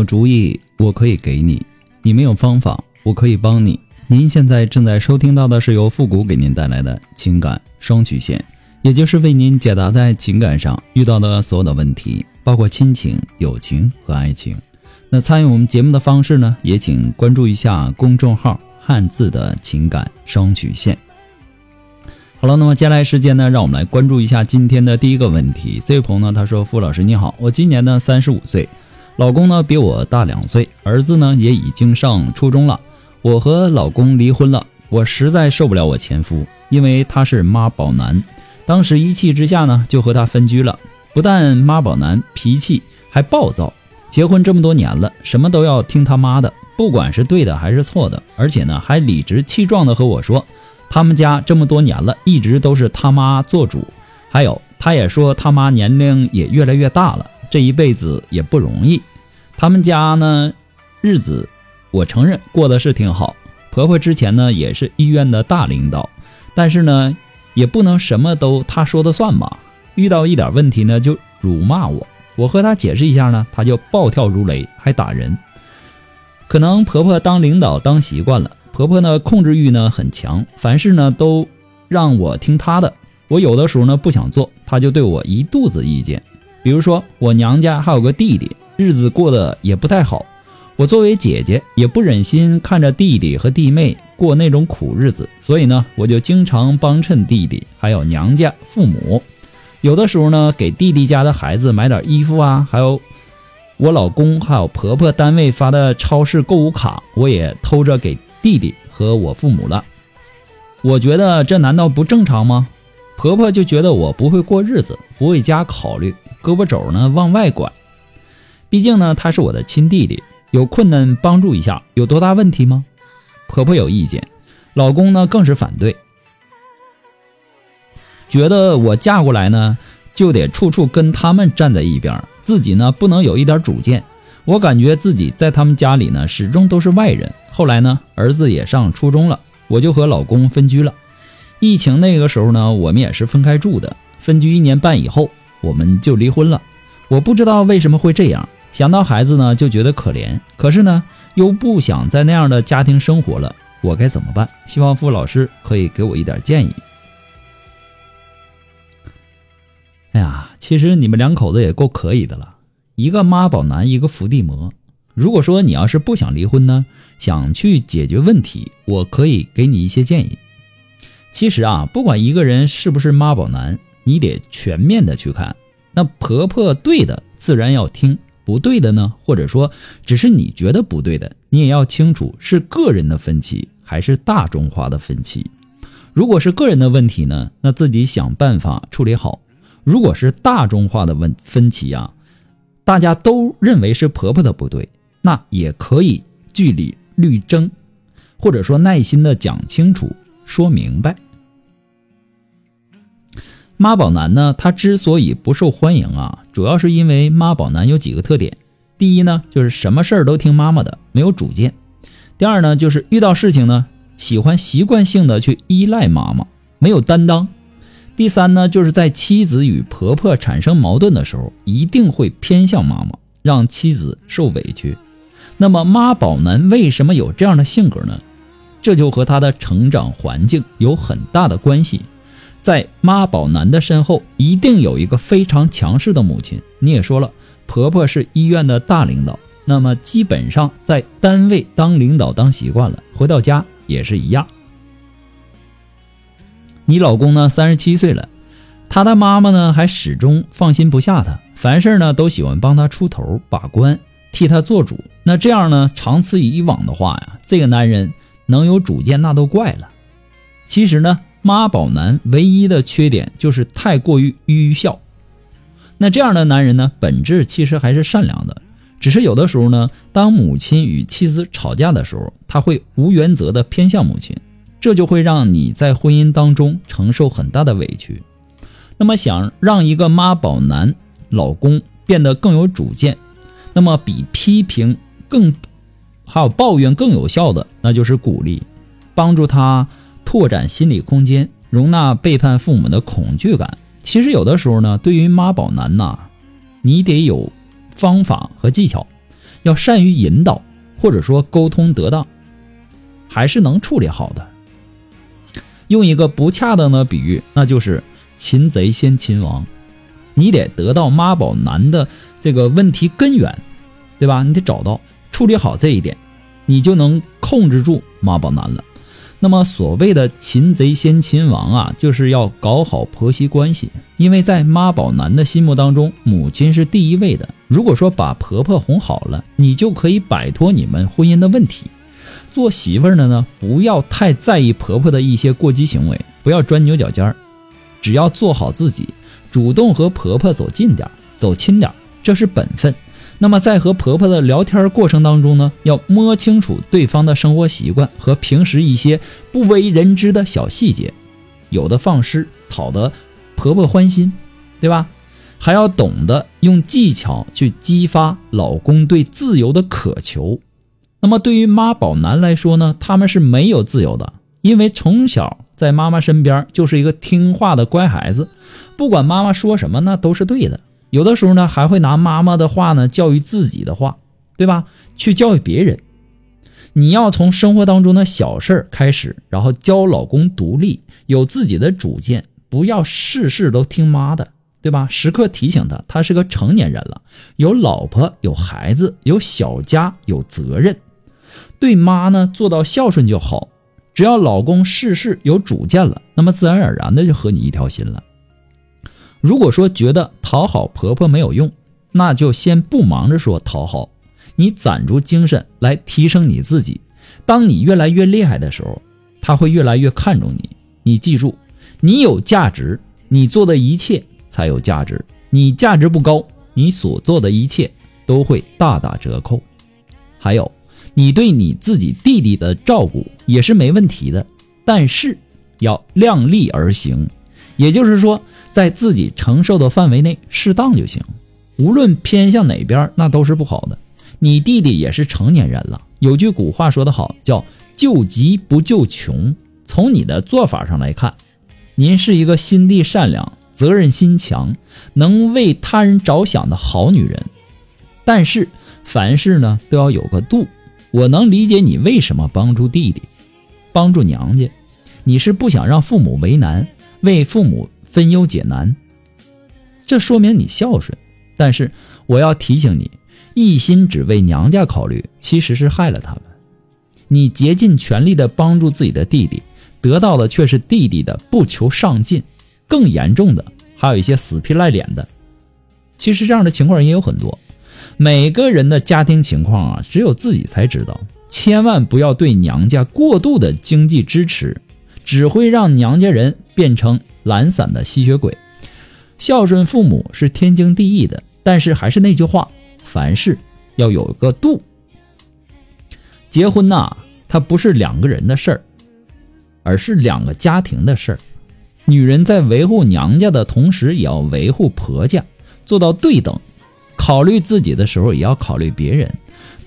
有主意，我可以给你；你没有方法，我可以帮你。您现在正在收听到的是由复古给您带来的情感双曲线，也就是为您解答在情感上遇到的所有的问题，包括亲情、友情和爱情。那参与我们节目的方式呢，也请关注一下公众号“汉字的情感双曲线”。好了，那么接下来时间呢，让我们来关注一下今天的第一个问题。这位朋友呢，他说：“傅老师你好，我今年呢三十五岁。”老公呢比我大两岁，儿子呢也已经上初中了。我和老公离婚了，我实在受不了我前夫，因为他是妈宝男。当时一气之下呢就和他分居了。不但妈宝男脾气还暴躁，结婚这么多年了，什么都要听他妈的，不管是对的还是错的。而且呢还理直气壮的和我说，他们家这么多年了，一直都是他妈做主。还有他也说他妈年龄也越来越大了，这一辈子也不容易。他们家呢，日子我承认过得是挺好。婆婆之前呢也是医院的大领导，但是呢也不能什么都她说的算吧。遇到一点问题呢就辱骂我，我和她解释一下呢，她就暴跳如雷，还打人。可能婆婆当领导当习惯了，婆婆呢控制欲呢很强，凡事呢都让我听她的。我有的时候呢不想做，她就对我一肚子意见。比如说我娘家还有个弟弟。日子过得也不太好，我作为姐姐也不忍心看着弟弟和弟妹过那种苦日子，所以呢，我就经常帮衬弟弟，还有娘家父母。有的时候呢，给弟弟家的孩子买点衣服啊，还有我老公还有婆婆单位发的超市购物卡，我也偷着给弟弟和我父母了。我觉得这难道不正常吗？婆婆就觉得我不会过日子，不为家考虑，胳膊肘呢往外拐。毕竟呢，他是我的亲弟弟，有困难帮助一下，有多大问题吗？婆婆有意见，老公呢更是反对，觉得我嫁过来呢就得处处跟他们站在一边，自己呢不能有一点主见。我感觉自己在他们家里呢始终都是外人。后来呢，儿子也上初中了，我就和老公分居了。疫情那个时候呢，我们也是分开住的。分居一年半以后，我们就离婚了。我不知道为什么会这样。想到孩子呢，就觉得可怜，可是呢，又不想在那样的家庭生活了，我该怎么办？希望付老师可以给我一点建议。哎呀，其实你们两口子也够可以的了，一个妈宝男，一个伏地魔。如果说你要是不想离婚呢，想去解决问题，我可以给你一些建议。其实啊，不管一个人是不是妈宝男，你得全面的去看。那婆婆对的，自然要听。不对的呢，或者说只是你觉得不对的，你也要清楚是个人的分歧还是大众化的分歧。如果是个人的问题呢，那自己想办法处理好；如果是大众化的问分歧啊，大家都认为是婆婆的不对，那也可以据理力争，或者说耐心的讲清楚、说明白。妈宝男呢，他之所以不受欢迎啊，主要是因为妈宝男有几个特点。第一呢，就是什么事儿都听妈妈的，没有主见；第二呢，就是遇到事情呢，喜欢习惯性的去依赖妈妈，没有担当；第三呢，就是在妻子与婆婆产生矛盾的时候，一定会偏向妈妈，让妻子受委屈。那么妈宝男为什么有这样的性格呢？这就和他的成长环境有很大的关系。在妈宝男的身后，一定有一个非常强势的母亲。你也说了，婆婆是医院的大领导，那么基本上在单位当领导当习惯了，回到家也是一样。你老公呢，三十七岁了，他的妈妈呢还始终放心不下他，凡事呢都喜欢帮他出头、把关，替他做主。那这样呢，长此以往的话呀，这个男人能有主见那都怪了。其实呢。妈宝男唯一的缺点就是太过于愚孝。那这样的男人呢，本质其实还是善良的，只是有的时候呢，当母亲与妻子吵架的时候，他会无原则的偏向母亲，这就会让你在婚姻当中承受很大的委屈。那么，想让一个妈宝男老公变得更有主见，那么比批评更还有抱怨更有效的，那就是鼓励，帮助他。拓展心理空间，容纳背叛父母的恐惧感。其实有的时候呢，对于妈宝男呐，你得有方法和技巧，要善于引导，或者说沟通得当，还是能处理好的。用一个不恰当的比喻，那就是擒贼先擒王。你得得到妈宝男的这个问题根源，对吧？你得找到，处理好这一点，你就能控制住妈宝男了。那么所谓的擒贼先擒王啊，就是要搞好婆媳关系。因为在妈宝男的心目当中，母亲是第一位的。如果说把婆婆哄好了，你就可以摆脱你们婚姻的问题。做媳妇儿的呢，不要太在意婆婆的一些过激行为，不要钻牛角尖儿，只要做好自己，主动和婆婆走近点儿，走亲点儿，这是本分。那么在和婆婆的聊天过程当中呢，要摸清楚对方的生活习惯和平时一些不为人知的小细节，有的放矢，讨得婆婆欢心，对吧？还要懂得用技巧去激发老公对自由的渴求。那么对于妈宝男来说呢，他们是没有自由的，因为从小在妈妈身边就是一个听话的乖孩子，不管妈妈说什么，那都是对的。有的时候呢，还会拿妈妈的话呢教育自己的话，对吧？去教育别人。你要从生活当中的小事儿开始，然后教老公独立，有自己的主见，不要事事都听妈的，对吧？时刻提醒他，他是个成年人了，有老婆，有孩子，有小家，有责任。对妈呢做到孝顺就好。只要老公事事有主见了，那么自然而然的就和你一条心了。如果说觉得讨好婆婆没有用，那就先不忙着说讨好，你攒足精神来提升你自己。当你越来越厉害的时候，她会越来越看重你。你记住，你有价值，你做的一切才有价值。你价值不高，你所做的一切都会大打折扣。还有，你对你自己弟弟的照顾也是没问题的，但是要量力而行。也就是说。在自己承受的范围内，适当就行。无论偏向哪边，那都是不好的。你弟弟也是成年人了。有句古话说得好，叫“救急不救穷”。从你的做法上来看，您是一个心地善良、责任心强、能为他人着想的好女人。但是凡事呢都要有个度。我能理解你为什么帮助弟弟，帮助娘家，你是不想让父母为难，为父母。分忧解难，这说明你孝顺。但是我要提醒你，一心只为娘家考虑，其实是害了他们。你竭尽全力的帮助自己的弟弟，得到的却是弟弟的不求上进。更严重的，还有一些死皮赖脸的。其实这样的情况也有很多。每个人的家庭情况啊，只有自己才知道。千万不要对娘家过度的经济支持，只会让娘家人变成。懒散的吸血鬼，孝顺父母是天经地义的，但是还是那句话，凡事要有个度。结婚呐，它不是两个人的事儿，而是两个家庭的事儿。女人在维护娘家的同时，也要维护婆家，做到对等。考虑自己的时候，也要考虑别人。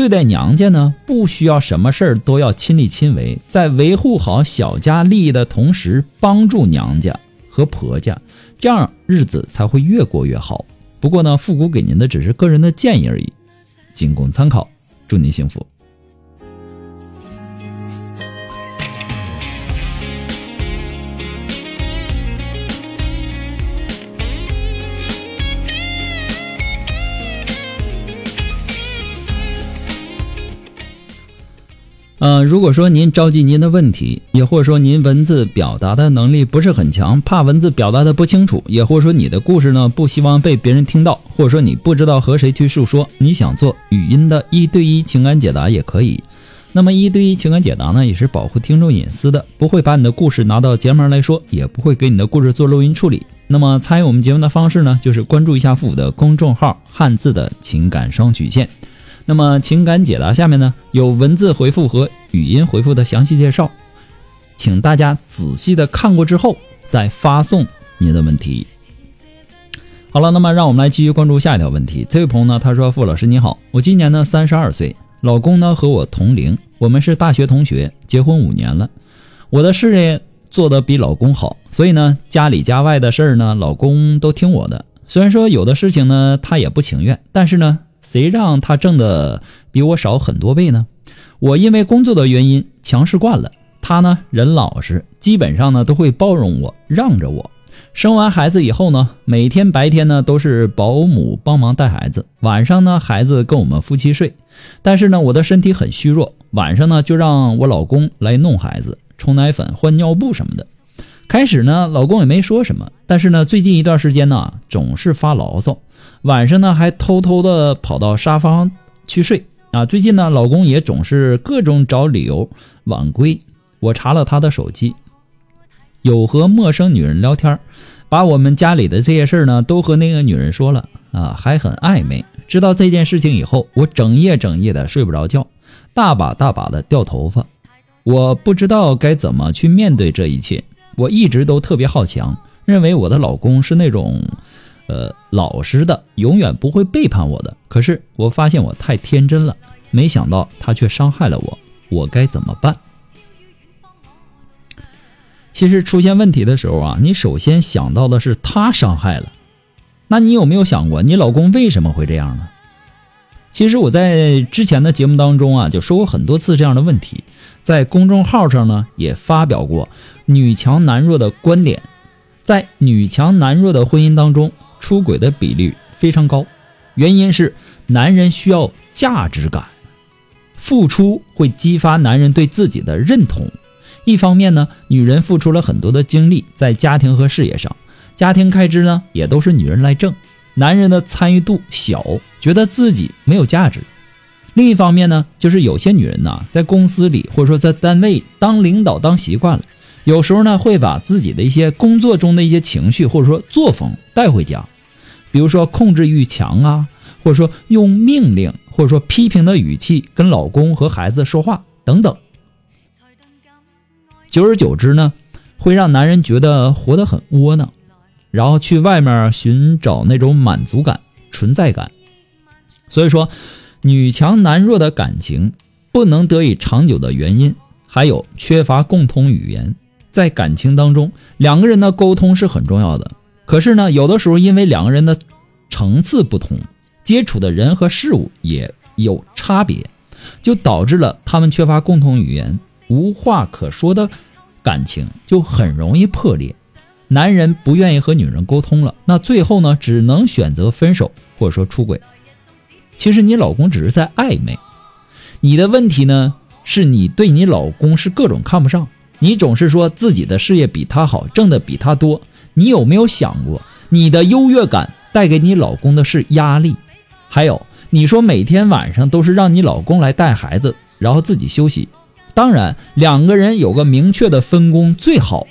对待娘家呢，不需要什么事儿都要亲力亲为，在维护好小家利益的同时，帮助娘家。和婆家，这样日子才会越过越好。不过呢，复古给您的只是个人的建议而已，仅供参考。祝您幸福。呃，如果说您着急您的问题，也或者说您文字表达的能力不是很强，怕文字表达的不清楚，也或者说你的故事呢不希望被别人听到，或者说你不知道和谁去诉说，你想做语音的一对一情感解答也可以。那么一对一情感解答呢，也是保护听众隐私的，不会把你的故事拿到节目上来说，也不会给你的故事做录音处理。那么参与我们节目的方式呢，就是关注一下父母的公众号“汉字的情感双曲线”。那么情感解答下面呢，有文字回复和语音回复的详细介绍，请大家仔细的看过之后再发送您的问题。好了，那么让我们来继续关注下一条问题。这位朋友呢，他说：“傅老师你好，我今年呢三十二岁。”老公呢和我同龄，我们是大学同学，结婚五年了。我的事业做得比老公好，所以呢家里家外的事儿呢，老公都听我的。虽然说有的事情呢他也不情愿，但是呢谁让他挣的比我少很多倍呢？我因为工作的原因强势惯了，他呢人老实，基本上呢都会包容我，让着我。生完孩子以后呢，每天白天呢都是保姆帮忙带孩子，晚上呢孩子跟我们夫妻睡。但是呢，我的身体很虚弱，晚上呢就让我老公来弄孩子、冲奶粉、换尿布什么的。开始呢，老公也没说什么，但是呢，最近一段时间呢，总是发牢骚，晚上呢还偷偷的跑到沙发去睡啊。最近呢，老公也总是各种找理由晚归。我查了他的手机，有和陌生女人聊天，把我们家里的这些事儿呢都和那个女人说了啊，还很暧昧。知道这件事情以后，我整夜整夜的睡不着觉，大把大把的掉头发。我不知道该怎么去面对这一切。我一直都特别好强，认为我的老公是那种，呃，老实的，永远不会背叛我的。可是我发现我太天真了，没想到他却伤害了我。我该怎么办？其实出现问题的时候啊，你首先想到的是他伤害了。那你有没有想过，你老公为什么会这样呢？其实我在之前的节目当中啊，就说过很多次这样的问题，在公众号上呢也发表过“女强男弱”的观点。在女强男弱的婚姻当中，出轨的比例非常高，原因是男人需要价值感，付出会激发男人对自己的认同。一方面呢，女人付出了很多的精力在家庭和事业上。家庭开支呢，也都是女人来挣，男人的参与度小，觉得自己没有价值。另一方面呢，就是有些女人呢，在公司里或者说在单位当领导当习惯了，有时候呢，会把自己的一些工作中的一些情绪或者说作风带回家，比如说控制欲强啊，或者说用命令或者说批评的语气跟老公和孩子说话等等。久而久之呢，会让男人觉得活得很窝囊。然后去外面寻找那种满足感、存在感。所以说，女强男弱的感情不能得以长久的原因，还有缺乏共同语言。在感情当中，两个人的沟通是很重要的。可是呢，有的时候因为两个人的层次不同，接触的人和事物也有差别，就导致了他们缺乏共同语言，无话可说的感情就很容易破裂。男人不愿意和女人沟通了，那最后呢，只能选择分手或者说出轨。其实你老公只是在暧昧，你的问题呢，是你对你老公是各种看不上，你总是说自己的事业比他好，挣的比他多。你有没有想过，你的优越感带给你老公的是压力？还有，你说每天晚上都是让你老公来带孩子，然后自己休息。当然，两个人有个明确的分工最好，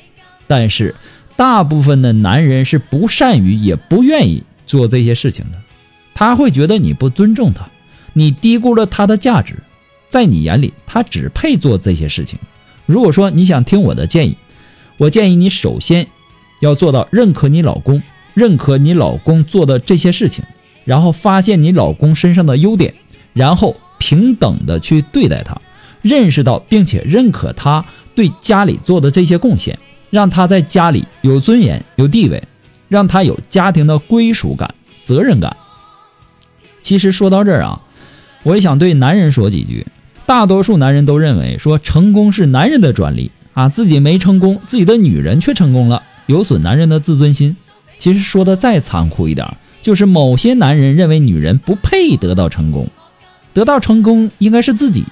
但是。大部分的男人是不善于也不愿意做这些事情的，他会觉得你不尊重他，你低估了他的价值，在你眼里他只配做这些事情。如果说你想听我的建议，我建议你首先要做到认可你老公，认可你老公做的这些事情，然后发现你老公身上的优点，然后平等的去对待他，认识到并且认可他对家里做的这些贡献。让他在家里有尊严、有地位，让他有家庭的归属感、责任感。其实说到这儿啊，我也想对男人说几句。大多数男人都认为说成功是男人的专利啊，自己没成功，自己的女人却成功了，有损男人的自尊心。其实说的再残酷一点，就是某些男人认为女人不配得到成功，得到成功应该是自己。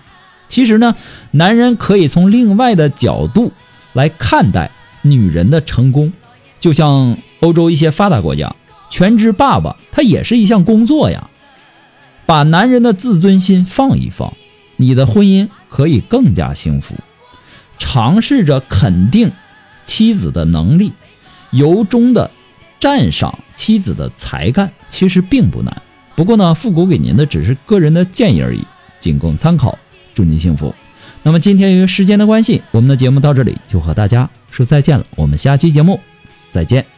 其实呢，男人可以从另外的角度来看待。女人的成功，就像欧洲一些发达国家，全职爸爸他也是一项工作呀。把男人的自尊心放一放，你的婚姻可以更加幸福。尝试着肯定妻子的能力，由衷的赞赏妻子的才干，其实并不难。不过呢，复古给您的只是个人的建议而已，仅供参考。祝您幸福。那么今天由于时间的关系，我们的节目到这里就和大家说再见了。我们下期节目再见。